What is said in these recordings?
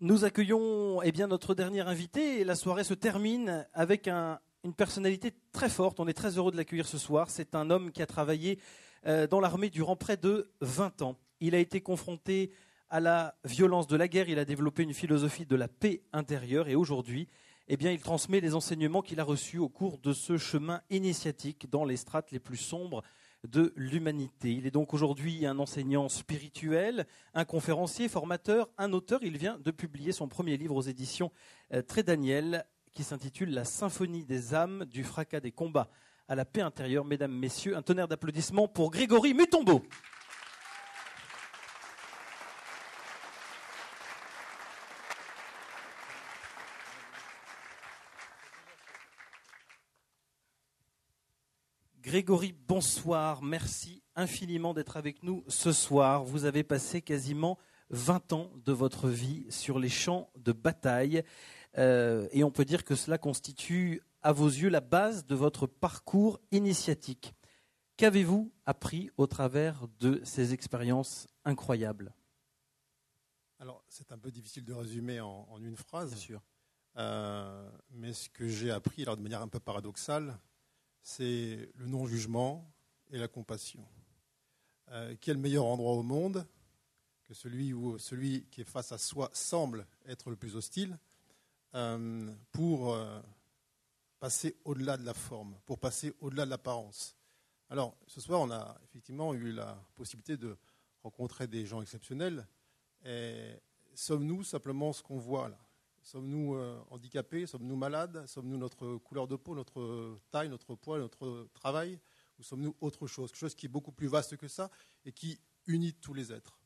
Nous accueillons eh notre dernier invité la soirée se termine avec une personnalité très forte. On est très heureux de l'accueillir ce soir. C'est un homme qui a travaillé euh, dans l'armée durant près de 20 ans. Il a été confronté à la violence de la guerre, il a développé une philosophie de la paix intérieure et aujourd'hui, eh il transmet les enseignements qu'il a reçus au cours de ce chemin initiatique dans les strates les plus sombres de l'humanité. Il est donc aujourd'hui un enseignant spirituel, un conférencier, formateur, un auteur. Il vient de publier son premier livre aux éditions euh, Très Daniel qui s'intitule La symphonie des âmes du fracas des combats à la paix intérieure. Mesdames, Messieurs, un tonnerre d'applaudissements pour Grégory Mutombo. Grégory, bonsoir. Merci infiniment d'être avec nous ce soir. Vous avez passé quasiment 20 ans de votre vie sur les champs de bataille. Euh, et on peut dire que cela constitue à vos yeux la base de votre parcours initiatique. Qu'avez-vous appris au travers de ces expériences incroyables? Alors, c'est un peu difficile de résumer en, une phrase. Bien sûr. Euh, mais ce que j'ai appris, alors de manière un peu paradoxale, c'est le non-jugement et la compassion. Euh, quel meilleur endroit au monde que celui où celui qui est face à soi semble être le plus hostile euh, pour euh, passer au-delà de la forme, pour passer au-delà de l'apparence. Alors, ce soir, on a effectivement eu la possibilité de rencontrer des gens exceptionnels. Sommes-nous simplement ce qu'on voit là? Sommes-nous euh, handicapés? Sommes-nous malades? Sommes-nous notre couleur de peau, notre taille, notre poids, notre travail? Ou sommes-nous autre chose? Quelque chose qui est beaucoup plus vaste que ça et qui unit tous les êtres.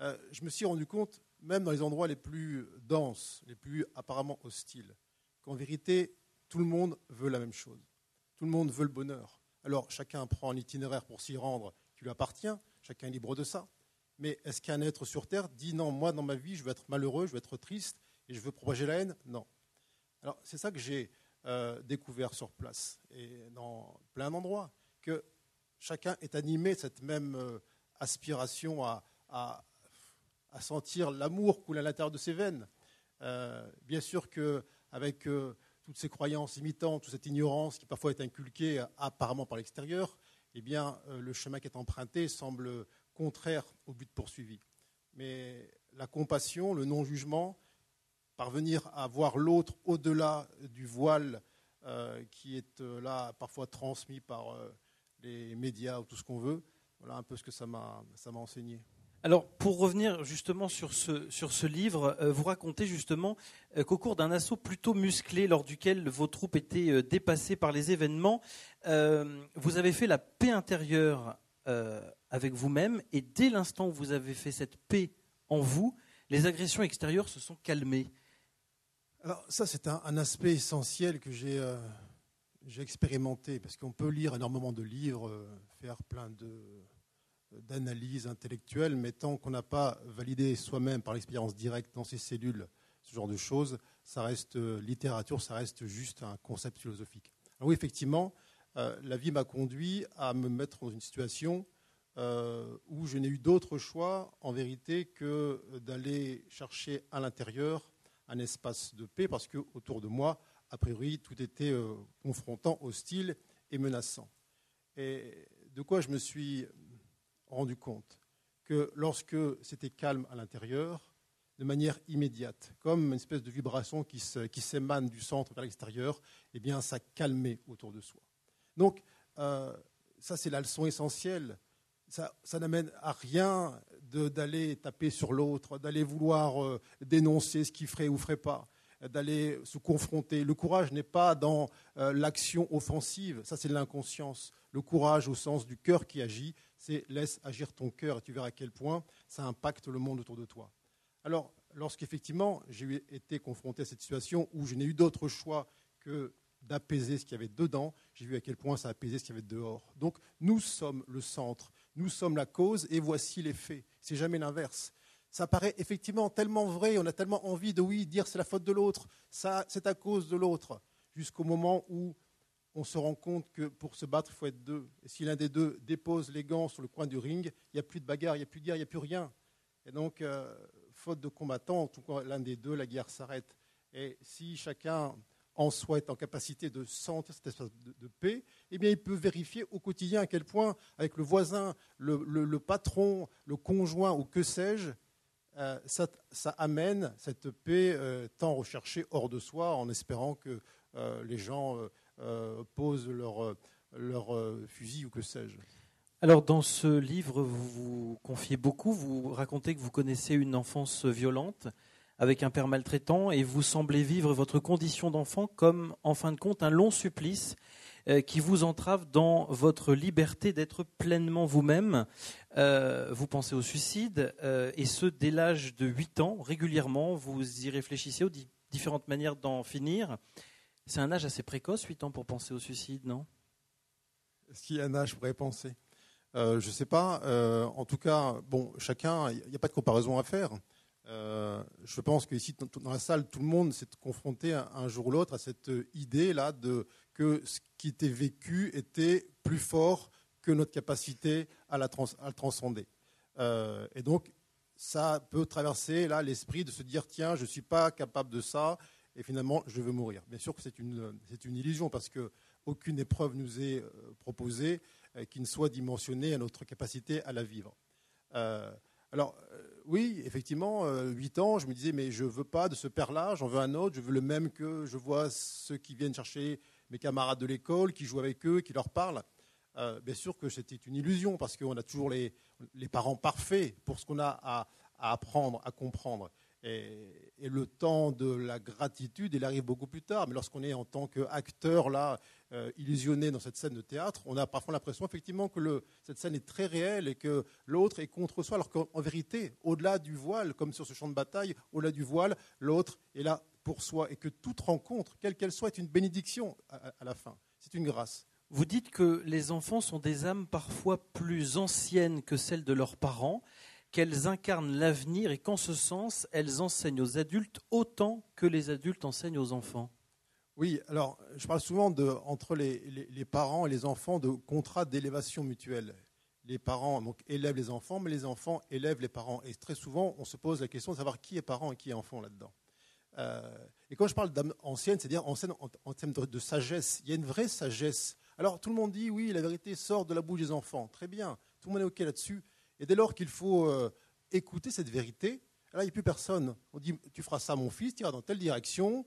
Euh, je me suis rendu compte, même dans les endroits les plus denses, les plus apparemment hostiles, qu'en vérité, tout le monde veut la même chose. Tout le monde veut le bonheur. Alors chacun prend un itinéraire pour s'y rendre qui lui appartient, chacun est libre de ça. Mais est-ce qu'un être sur Terre dit non, moi dans ma vie, je veux être malheureux, je veux être triste, et je veux propager la haine Non. Alors c'est ça que j'ai euh, découvert sur place et dans plein d'endroits, que chacun est animé de cette même euh, aspiration à, sentir l'amour couler à l'intérieur de ses veines. Euh, bien sûr qu'avec toutes ces croyances imitantes, toute cette ignorance qui parfois est inculquée apparemment par l'extérieur, eh bien, le chemin qui est emprunté semble contraire au but poursuivi. Mais la compassion, le non-jugement, parvenir à voir l'autre au-delà du voile euh, qui est euh, là parfois transmis par euh, les médias ou tout ce qu'on veut. Voilà un peu ce que ça m'a enseigné. Alors, pour revenir justement sur ce, sur ce livre, vous racontez justement qu'au cours d'un assaut plutôt musclé, lors duquel vos troupes étaient dépassées par les événements, vous avez fait la paix intérieure avec vous-même, et dès l'instant où vous avez fait cette paix en vous, les agressions extérieures se sont calmées. Alors ça, c'est un, aspect essentiel que euh, j'ai expérimenté, parce qu'on peut lire énormément de livres, euh, faire plein d'analyses intellectuelles, mais tant qu'on n'a pas validé soi-même par l'expérience directe dans ses cellules ce genre de choses, ça reste euh, littérature, ça reste juste un concept philosophique. Alors oui, effectivement, la vie m'a conduit à me mettre dans une situation où je n'ai eu d'autre choix, en vérité, que d'aller chercher à l'intérieur un espace de paix parce que autour de moi, a priori, tout était euh, confrontant, hostile et menaçant. Et de quoi je me suis rendu compte? Que lorsque c'était calme à l'intérieur, de manière immédiate, comme une espèce de vibration qui s'émane du centre vers l'extérieur, eh bien, ça calmait autour de soi. Donc, euh, ça, c'est la leçon essentielle. Ça, n'amène à rien d'aller taper sur l'autre, d'aller vouloir euh, dénoncer ce qu'il ferait ou ferait pas, d'aller se confronter. Le courage n'est pas dans euh, l'action offensive, ça c'est l'inconscience. Le courage au sens du cœur qui agit, c'est laisse agir ton cœur et tu verras à quel point ça impacte le monde autour de toi. Alors, lorsqu'effectivement j'ai été confronté à cette situation où je n'ai eu d'autre choix que d'apaiser ce qu'il y avait dedans, j'ai vu à quel point ça apaisait ce qu'il y avait dehors. Donc nous sommes le centre, nous sommes la cause et voici les faits. C'est jamais l'inverse. Ça paraît effectivement tellement vrai, on a tellement envie de oui dire c'est la faute de l'autre, ça c'est à cause de l'autre, jusqu'au moment où on se rend compte que pour se battre, il faut être deux. Et si l'un des deux dépose les gants sur le coin du ring, il n'y a plus de bagarre, il n'y a plus de guerre, il n'y a plus rien. Et donc, euh, faute de combattants, en tout cas l'un des deux, la guerre s'arrête. Et si chacun en soi est en capacité de sentir cette espèce de, paix, eh bien, il peut vérifier au quotidien à quel point, avec le voisin, le, patron, le conjoint ou que sais-je, euh, ça, amène cette paix euh, tant recherchée hors de soi, en espérant que euh, les gens posent leur, leur fusil ou que sais-je. Alors, dans ce livre, vous vous confiez beaucoup, vous racontez que vous connaissez une enfance violente avec un père maltraitant et vous semblez vivre votre condition d'enfant comme, en fin de compte, un long supplice euh, qui vous entrave dans votre liberté d'être pleinement vous-même. Euh, vous pensez au suicide, euh, et ce, dès l'âge de 8 ans, régulièrement, vous y réfléchissez aux différentes manières d'en finir. C'est un âge assez précoce, 8 ans, pour penser au suicide, non? Est-ce qu'il y a un âge pour y penser? Je ne sais pas. en tout cas, bon, chacun, il n'y a pas de comparaison à faire. Euh, je pense qu'ici, dans la salle, tout le monde s'est confronté un jour ou l'autre à cette idée-là de que ce qui était vécu était plus fort que notre capacité à, la le transcender. Euh, et donc, ça peut traverser là l'esprit de se dire tiens, je ne suis pas capable de ça, et finalement, je veux mourir. Bien sûr que c'est une, illusion parce qu'aucune épreuve nous est euh, proposée qui ne soit dimensionnée à notre capacité à la vivre. alors, oui, effectivement, euh, 8 ans, je me disais, mais je ne veux pas de ce père-là, j'en veux un autre, je veux le même que je vois ceux qui viennent chercher mes camarades de l'école, qui jouent avec eux, qui leur parlent. Euh, bien sûr que c'était une illusion, parce qu'on a toujours les, parents parfaits pour ce qu'on a à, apprendre, à comprendre. Et, le temps de la gratitude, il arrive beaucoup plus tard. Mais lorsqu'on est en tant qu'acteur là, euh, illusionné dans cette scène de théâtre, on a parfois l'impression effectivement que cette scène est très réelle et que l'autre est contre soi, alors qu'en vérité, au-delà du voile, comme sur ce champ de bataille, au-delà du voile, l'autre est là pour soi et que toute rencontre, quelle qu'elle soit, est une bénédiction à la fin. C'est une grâce. Vous dites que les enfants sont des âmes parfois plus anciennes que celles de leurs parents qu'elles incarnent l'avenir et qu'en ce sens, elles enseignent aux adultes autant que les adultes enseignent aux enfants Oui, alors je parle souvent de, entre les, parents et les enfants de contrats d'élévation mutuelle. Les parents donc, élèvent les enfants, mais les enfants élèvent les parents. Et très souvent, on se pose la question de savoir qui est parent et qui est enfant là-dedans. Euh, et quand je parle d'âme ancienne, c'est-à-dire ancienne en, termes de, sagesse, il y a une vraie sagesse. Alors tout le monde dit oui, la vérité sort de la bouche des enfants. Très bien, tout le monde est OK là-dessus. Et dès lors qu'il faut euh, écouter cette vérité, là, il n'y a plus personne. On dit, tu feras ça, mon fils, tu iras dans telle direction,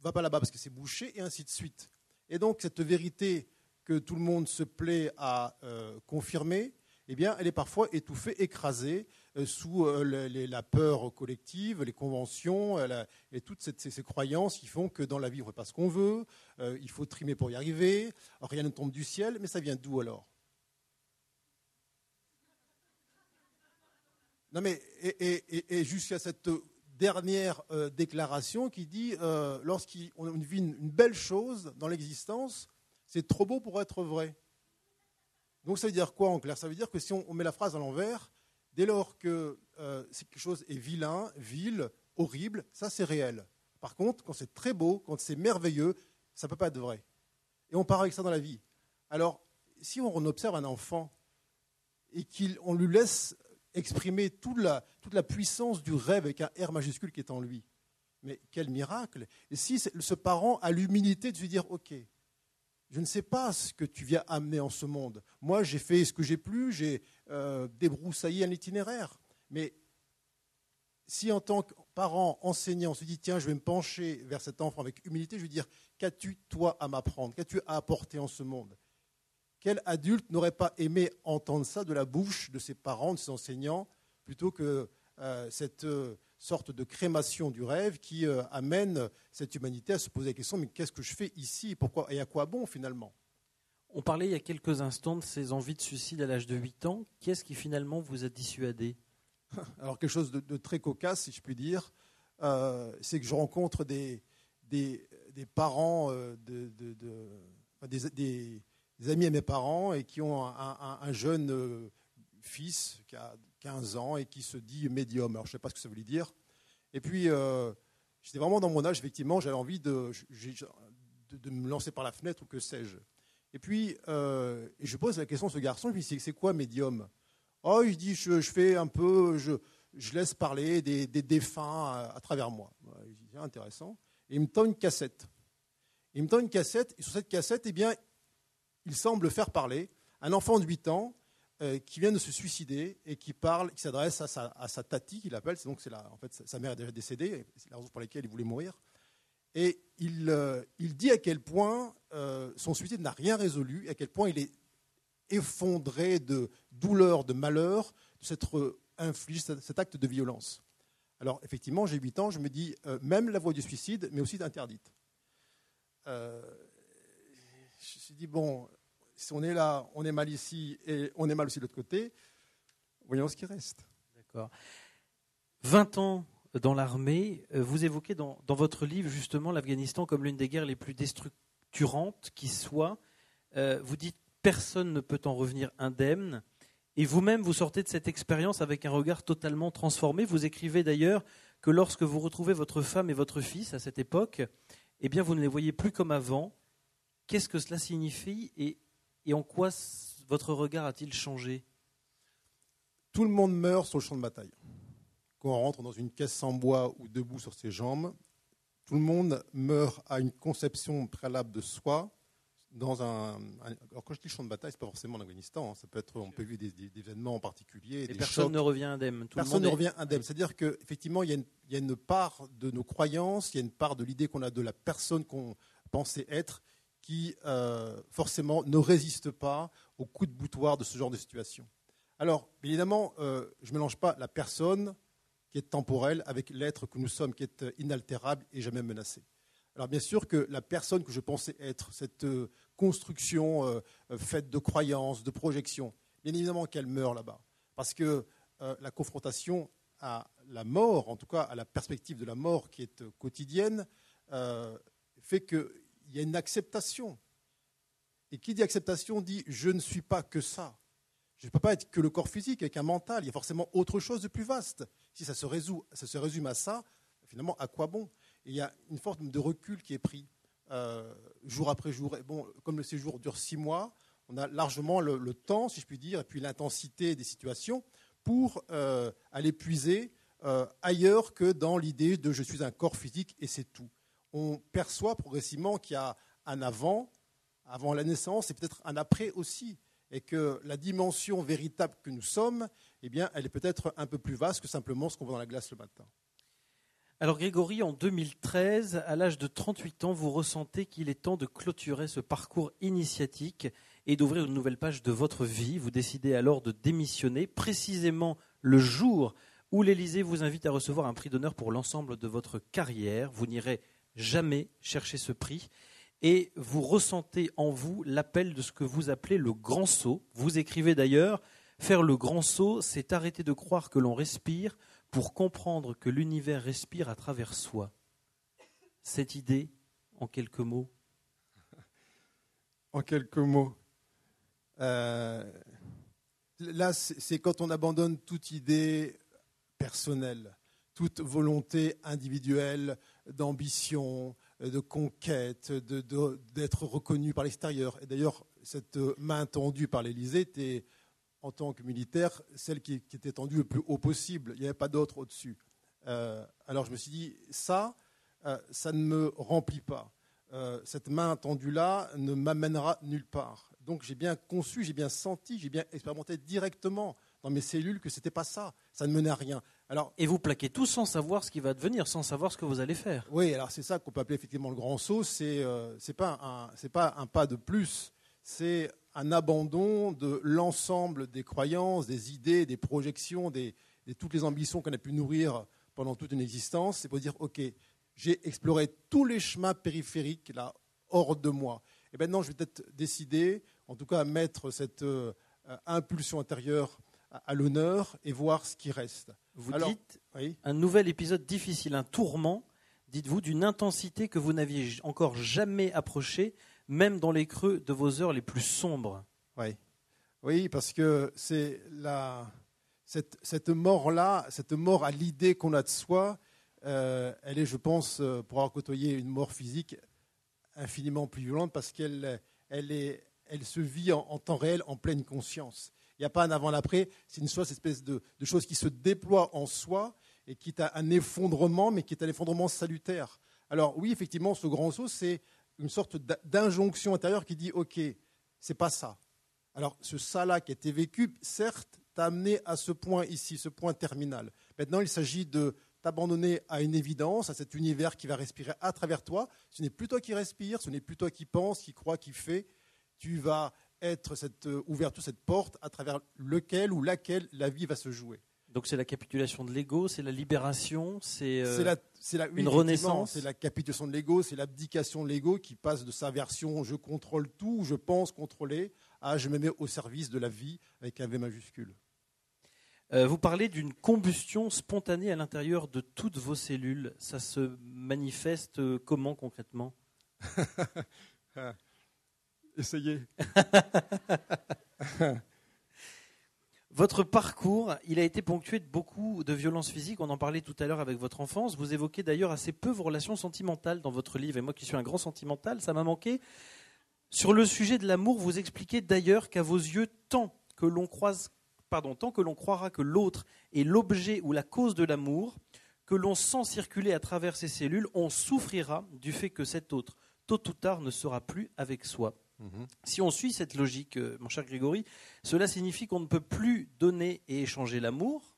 va pas là-bas parce que c'est bouché, et ainsi de suite. Et donc, cette vérité que tout le monde se plaît à euh, confirmer, eh bien, elle est parfois étouffée, écrasée euh, sous la peur collective, les conventions et toutes ces, croyances qui font que dans la vie, on ne fait pas ce qu'on veut, il faut trimer pour y arriver, rien ne tombe du ciel, mais ça vient d'où alors? Non mais, et, jusqu'à cette dernière euh, déclaration qui dit euh, lorsqu'on vit une, belle chose dans l'existence, c'est trop beau pour être vrai. Donc ça veut dire quoi en clair? Ça veut dire que si on, met la phrase à l'envers, dès lors que euh, quelque chose est vilain, vil, horrible, ça c'est réel. Par contre, quand c'est très beau, quand c'est merveilleux, ça ne peut pas être vrai. Et on part avec ça dans la vie. Alors, si on observe un enfant et qu'on lui laisse exprimer toute la, puissance du rêve avec un R majuscule qui est en lui. Mais quel miracle Et si ce parent a l'humilité de lui dire, OK, je ne sais pas ce que tu viens amener en ce monde. Moi, j'ai fait ce que j'ai pu, j'ai euh, débroussaillé un itinéraire. Mais si en tant que parent, enseignant, on se dit, tiens, je vais me pencher vers cet enfant avec humilité, je vais dire, qu'as-tu, toi, à m'apprendre? Qu'as-tu à apporter en ce monde? Quel adulte n'aurait pas aimé entendre ça de la bouche de ses parents, de ses enseignants, plutôt que euh, cette euh, sorte de crémation du rêve qui euh, amène cette humanité à se poser la question mais qu'est-ce que je fais ici pourquoi, et à quoi bon finalement? On parlait il y a quelques instants de ces envies de suicide à l'âge de 8 ans. Qu'est-ce qui finalement vous a dissuadé? Alors quelque chose de, très cocasse, si je puis dire, c'est que je rencontre des, des, parents de, des des amis à mes parents et qui ont un, jeune euh, fils qui a 15 ans et qui se dit médium. Alors je ne sais pas ce que ça veut dire. Et puis, euh, j'étais vraiment dans mon âge, effectivement, j'avais envie de, de, me lancer par la fenêtre ou que sais-je. Et puis, euh, je pose la question à ce garçon, je lui dis, c'est quoi médium? Oh, il dit, je, fais un peu, je, je laisse parler des, défunts à, travers moi. C'est intéressant. Et il me tend une cassette. Il me tend une cassette, et sur cette cassette, eh bien, il semble faire parler un enfant de 8 ans euh, qui vient de se suicider et qui parle, qui s'adresse à sa, tati, qu'il appelle, c'est en fait sa mère est déjà décédée, c'est la raison pour laquelle il voulait mourir. Et il, euh, dit à quel point euh, son suicide n'a rien résolu, à quel point il est effondré de douleur, de malheur, de s'être infligé cet acte de violence. Alors effectivement, j'ai 8 ans, je me dis, même la voie du suicide, mais aussi interdite. Je me suis dit, bon, si on est là, on est mal ici et on est mal aussi de l'autre côté, voyons ce qui reste. D'accord. 20 ans dans l'armée, euh, vous évoquez dans, votre livre justement l'Afghanistan comme l'une des guerres les plus déstructurantes qui soit. Euh, vous dites personne ne peut en revenir indemne. Et vous-même, vous sortez de cette expérience avec un regard totalement transformé. Vous écrivez d'ailleurs que lorsque vous retrouvez votre femme et votre fils à cette époque, eh bien, vous ne les voyez plus comme avant. Qu'est-ce que cela signifie et et en quoi votre regard a-t-il changé? Tout le monde meurt sur le champ de bataille. Quand on rentre dans une caisse en bois ou debout sur ses jambes, tout le monde meurt à une conception préalable de soi. Dans un, alors quand je dis champ de bataille, c'est pas forcément l'Afghanistan. Hein. ça peut être, on peut vivre des, événements en particulier. Et personne ne revient indemne. personne ne revient indemne. C'est-à-dire qu'effectivement, il, il y a une part de nos croyances, il y a une part de l'idée qu'on a de la personne qu'on pensait être qui euh, forcément ne résiste pas au coup de boutoir de ce genre de situation. Alors, évidemment, euh, je ne mélange pas la personne qui est temporelle avec l'être que nous sommes, qui est inaltérable et jamais menacé. Alors bien sûr que la personne que je pensais être, cette euh, construction faite de croyances, de projections, bien évidemment qu'elle meurt là-bas. Parce que la confrontation à la mort, en tout cas à la perspective de la mort qui est quotidienne, fait que il y a une acceptation. Et qui dit acceptation dit je ne suis pas que ça. Je ne peux pas être que le corps physique avec un mental. Il y a forcément autre chose de plus vaste. Si ça se, résout, ça se résume à ça, finalement, à quoi bon? Il y a une forme de recul qui est pris euh, jour après jour. Bon, comme le séjour dure six mois, on a largement le, temps, si je puis dire, et puis l'intensité des situations pour euh, aller puiser euh, ailleurs que dans l'idée de je suis un corps physique et c'est tout on perçoit progressivement qu'il y a un avant, avant la naissance, et peut-être un après aussi, et que la dimension véritable que nous sommes, eh bien, elle est peut-être un peu plus vaste que simplement ce qu'on voit dans la glace le matin. Alors Grégory, en 2013, à l'âge de 38 ans, vous ressentez qu'il est temps de clôturer ce parcours initiatique et d'ouvrir une nouvelle page de votre vie. Vous décidez alors de démissionner, précisément le jour où l'Élysée vous invite à recevoir un prix d'honneur pour l'ensemble de votre carrière. Vous n'irez jamais chercher ce prix et vous ressentez en vous l'appel de ce que vous appelez le grand saut. Vous écrivez d'ailleurs Faire le grand saut, c'est arrêter de croire que l'on respire pour comprendre que l'univers respire à travers soi. Cette idée, en quelques mots En quelques mots. Euh, là, c'est quand on abandonne toute idée personnelle, toute volonté individuelle, d'ambition, de conquête, d'être reconnu par l'extérieur. Et d'ailleurs, cette main tendue par l'Élysée était, en tant que militaire, celle qui, était tendue le plus haut possible. Il n'y avait pas d'autre au-dessus. Euh, alors je me suis dit, ça, euh, ça ne me remplit pas. Euh, cette main tendue-là ne m'amènera nulle part. Donc j'ai bien conçu, j'ai bien senti, j'ai bien expérimenté directement dans mes cellules que ce n'était pas ça. Ça ne menait à rien. Alors, et vous plaquez tout sans savoir ce qui va devenir, sans savoir ce que vous allez faire. Oui, alors c'est ça qu'on peut appeler effectivement le grand saut. C'est euh, pas un pas un pas de plus. C'est un abandon de l'ensemble des croyances, des idées, des projections, des, de toutes les ambitions qu'on a pu nourrir pendant toute une existence. C'est pour dire ok, j'ai exploré tous les chemins périphériques là hors de moi. Et maintenant, je vais peut-être décider, en tout cas, à mettre cette euh, impulsion intérieure à l'honneur et voir ce qui reste. Vous dites un nouvel épisode difficile, un tourment, dites-vous, d'une intensité que vous n'aviez encore jamais approchée, même dans les creux de vos heures les plus sombres. Oui, oui parce que c'est la, cette, cette mort-là, cette mort à l'idée qu'on a de soi, euh, elle est, je pense, euh, pour avoir côtoyé une mort physique, infiniment plus violente parce qu'elle elle est, elle se vit en temps réel, en pleine conscience. Il n'y a pas un avant-l'après. C'est une chose, espèce de, de chose qui se déploie en soi et qui est un effondrement, mais qui est un effondrement salutaire. Alors oui, effectivement, ce grand saut, c'est une sorte d'injonction intérieure qui dit OK, c'est pas ça. Alors ce ça-là qui a été vécu, certes, t'a amené à ce point ici, ce point terminal. Maintenant, il s'agit de t'abandonner à une évidence, à cet univers qui va respirer à travers toi. Ce n'est plus toi qui respire, ce n'est plus toi qui pense, qui croit, qui fait. Tu vas être cette euh, ouverture, cette porte à travers lequel ou laquelle la vie va se jouer. Donc c'est la capitulation de l'ego, c'est la libération, c'est euh, la, une renaissance. C'est la capitulation de l'ego, c'est l'abdication de l'ego qui passe de sa version je contrôle tout, je pense contrôler, à je me mets au service de la vie avec un V majuscule. Euh, vous parlez d'une combustion spontanée à l'intérieur de toutes vos cellules. Ça se manifeste euh, comment concrètement? Essayez. Votre parcours, il a été ponctué de beaucoup de violences physiques. On en parlait tout à l'heure avec votre enfance. Vous évoquez d'ailleurs assez peu vos relations sentimentales dans votre livre. Et moi qui suis un grand sentimental, ça m'a manqué. Sur le sujet de l'amour, vous expliquez d'ailleurs qu'à vos yeux, tant que l'on croise, tant que l'on croira que l'autre est l'objet ou la cause de l'amour, que l'on sent circuler à travers ses cellules, on souffrira du fait que cet autre, tôt ou tard, ne sera plus avec soi. Si on suit cette logique, euh, mon cher Grégory, cela signifie qu'on ne peut plus donner et échanger l'amour,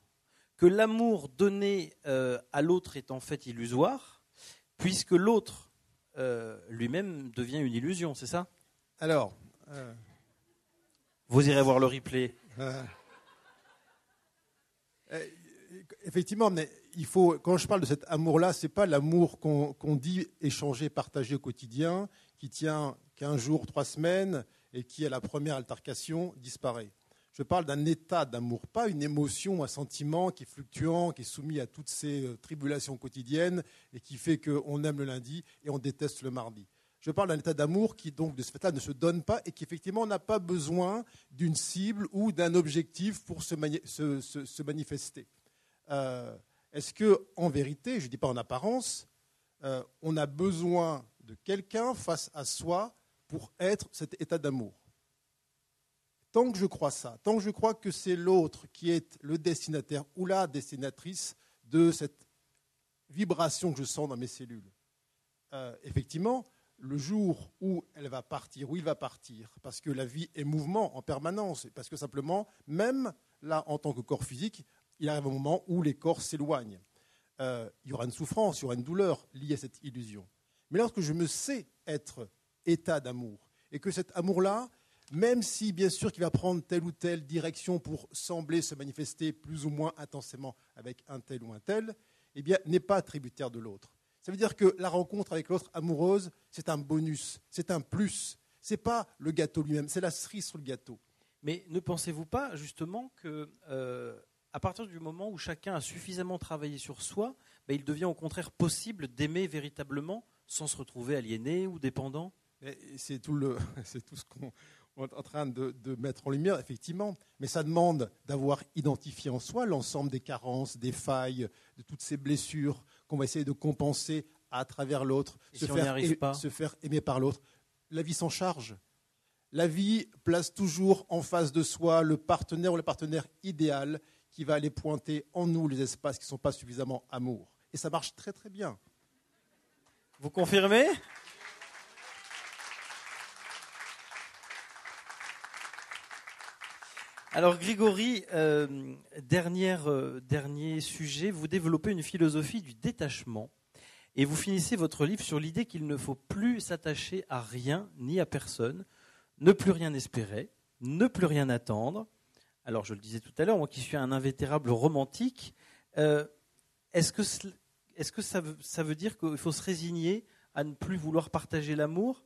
que l'amour donné euh, à l'autre est en fait illusoire, puisque l'autre euh, lui-même devient une illusion, c'est ça? Alors. Vous irez voir le replay. effectivement, mais il faut, quand je parle de cet amour-là, ce n'est pas l'amour qu'on dit échanger, partager au quotidien, qui tient 15 jours, 3 semaines, et qui, à la première altercation, disparaît. Je parle d'un état d'amour, pas une émotion, un sentiment qui est fluctuant, qui est soumis à toutes ces euh, tribulations quotidiennes et qui fait qu'on aime le lundi et on déteste le mardi. Je parle d'un état d'amour qui, donc, de ce fait-là, ne se donne pas et qui, effectivement, n'a pas besoin d'une cible ou d'un objectif pour se, manifester. Euh, est-ce que, en vérité, je ne dis pas en apparence, euh, on a besoin de quelqu'un face à soi pour être cet état d'amour. Tant que je crois ça, tant que je crois que c'est l'autre qui est le destinataire ou la destinatrice de cette vibration que je sens dans mes cellules, euh, effectivement, le jour où elle va partir, où il va partir, parce que la vie est mouvement en permanence, parce que simplement, même là, en tant que corps physique, il arrive un moment où les corps s'éloignent. Euh, il y aura une souffrance, il y aura une douleur liée à cette illusion. Mais lorsque je me sais être état d'amour, et que cet amour-là, même si bien sûr qu'il va prendre telle ou telle direction pour sembler se manifester plus ou moins intensément avec un tel ou un tel, eh bien, n'est pas tributaire de l'autre. Ça veut dire que la rencontre avec l'autre amoureuse, c'est un bonus, c'est un plus. Ce n'est pas le gâteau lui-même, c'est la cerise sur le gâteau. Mais ne pensez-vous pas justement que euh, à partir du moment où chacun a suffisamment travaillé sur soi, ben, il devient au contraire possible d'aimer véritablement sans se retrouver aliéné ou dépendant? C'est tout, le, tout ce qu'on est en train de, mettre en lumière, effectivement. Mais ça demande d'avoir identifié en soi l'ensemble des carences, des failles, de toutes ces blessures qu'on va essayer de compenser à travers l'autre, se, faire, se faire aimer par l'autre. La vie s'en charge. La vie place toujours en face de soi le partenaire ou le partenaire idéal qui va aller pointer en nous les espaces qui ne sont pas suffisamment amour. Et ça marche très très bien. Vous confirmez? Alors Grégory, euh, euh, dernier sujet, vous développez une philosophie du détachement et vous finissez votre livre sur l'idée qu'il ne faut plus s'attacher à rien ni à personne, ne plus rien espérer, ne plus rien attendre. Alors je le disais tout à l'heure, moi qui suis un invétérable romantique, euh, est-ce que est-ce que ça veut, dire qu'il faut se résigner à ne plus vouloir partager l'amour?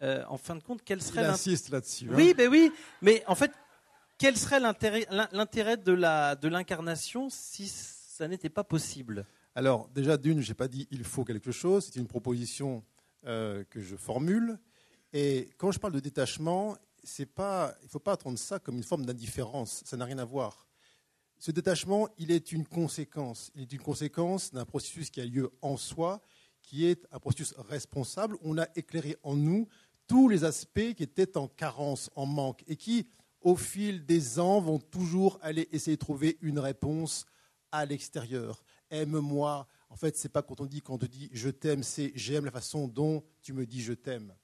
En fin de compte, quel serait insiste là-dessus. Hein. Oui, ben oui, mais en fait, quel serait l'intérêt de l'incarnation si ça n'était pas possible? Alors, déjà, d'une, je n'ai pas dit il faut quelque chose, c'est une proposition euh, que je formule. Et quand je parle de détachement, pas, il ne faut pas attendre ça comme une forme d'indifférence, ça n'a rien à voir. Ce détachement, il est une conséquence. Il est une conséquence d'un processus qui a lieu en soi, qui est un processus responsable. On a éclairé en nous tous les aspects qui étaient en carence, en manque, et qui, au fil des ans, vont toujours aller essayer de trouver une réponse à l'extérieur. Aime-moi. En fait, c'est pas quand on dit quand on te dit je t'aime, c'est j'aime la façon dont tu me dis je t'aime.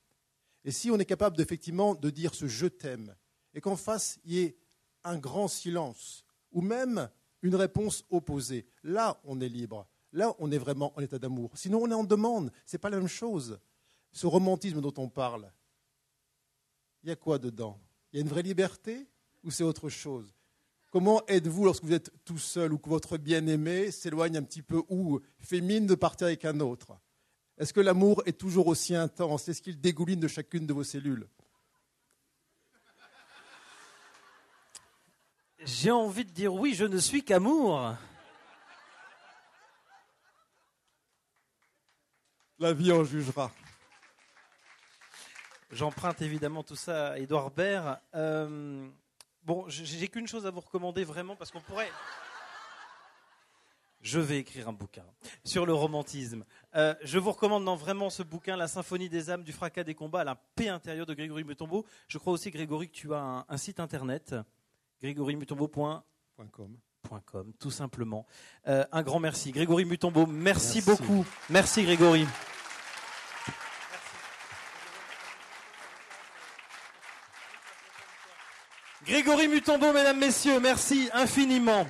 Et si on est capable effectivement de dire ce je t'aime, et qu'en face il y ait un grand silence, ou même une réponse opposée, là on est libre. Là, on est vraiment en état d'amour. Sinon, on est en demande. Ce n'est pas la même chose. Ce romantisme dont on parle, il y a quoi dedans? Il y a une vraie liberté ou c'est autre chose? Comment êtes-vous lorsque vous êtes tout seul ou que votre bien-aimé s'éloigne un petit peu ou fait mine de partir avec un autre? Est-ce que l'amour est toujours aussi intense? Est-ce qu'il dégouline de chacune de vos cellules? J'ai envie de dire oui, je ne suis qu'amour. La vie en jugera. J'emprunte évidemment tout ça à Édouard Baird. Euh, bon, j'ai qu'une chose à vous recommander vraiment parce qu'on pourrait. Je vais écrire un bouquin sur le romantisme. Euh, je vous recommande non, vraiment ce bouquin, La symphonie des âmes, du fracas des combats, la paix intérieure de Grégory Mutombo. Je crois aussi, Grégory, que tu as un, site internet, grégorymutombo.com, tout simplement. Euh, un grand merci. Grégory Mutombo, merci, merci. beaucoup. Merci, Grégory. Grégory Mutombo, mesdames, messieurs, merci infiniment.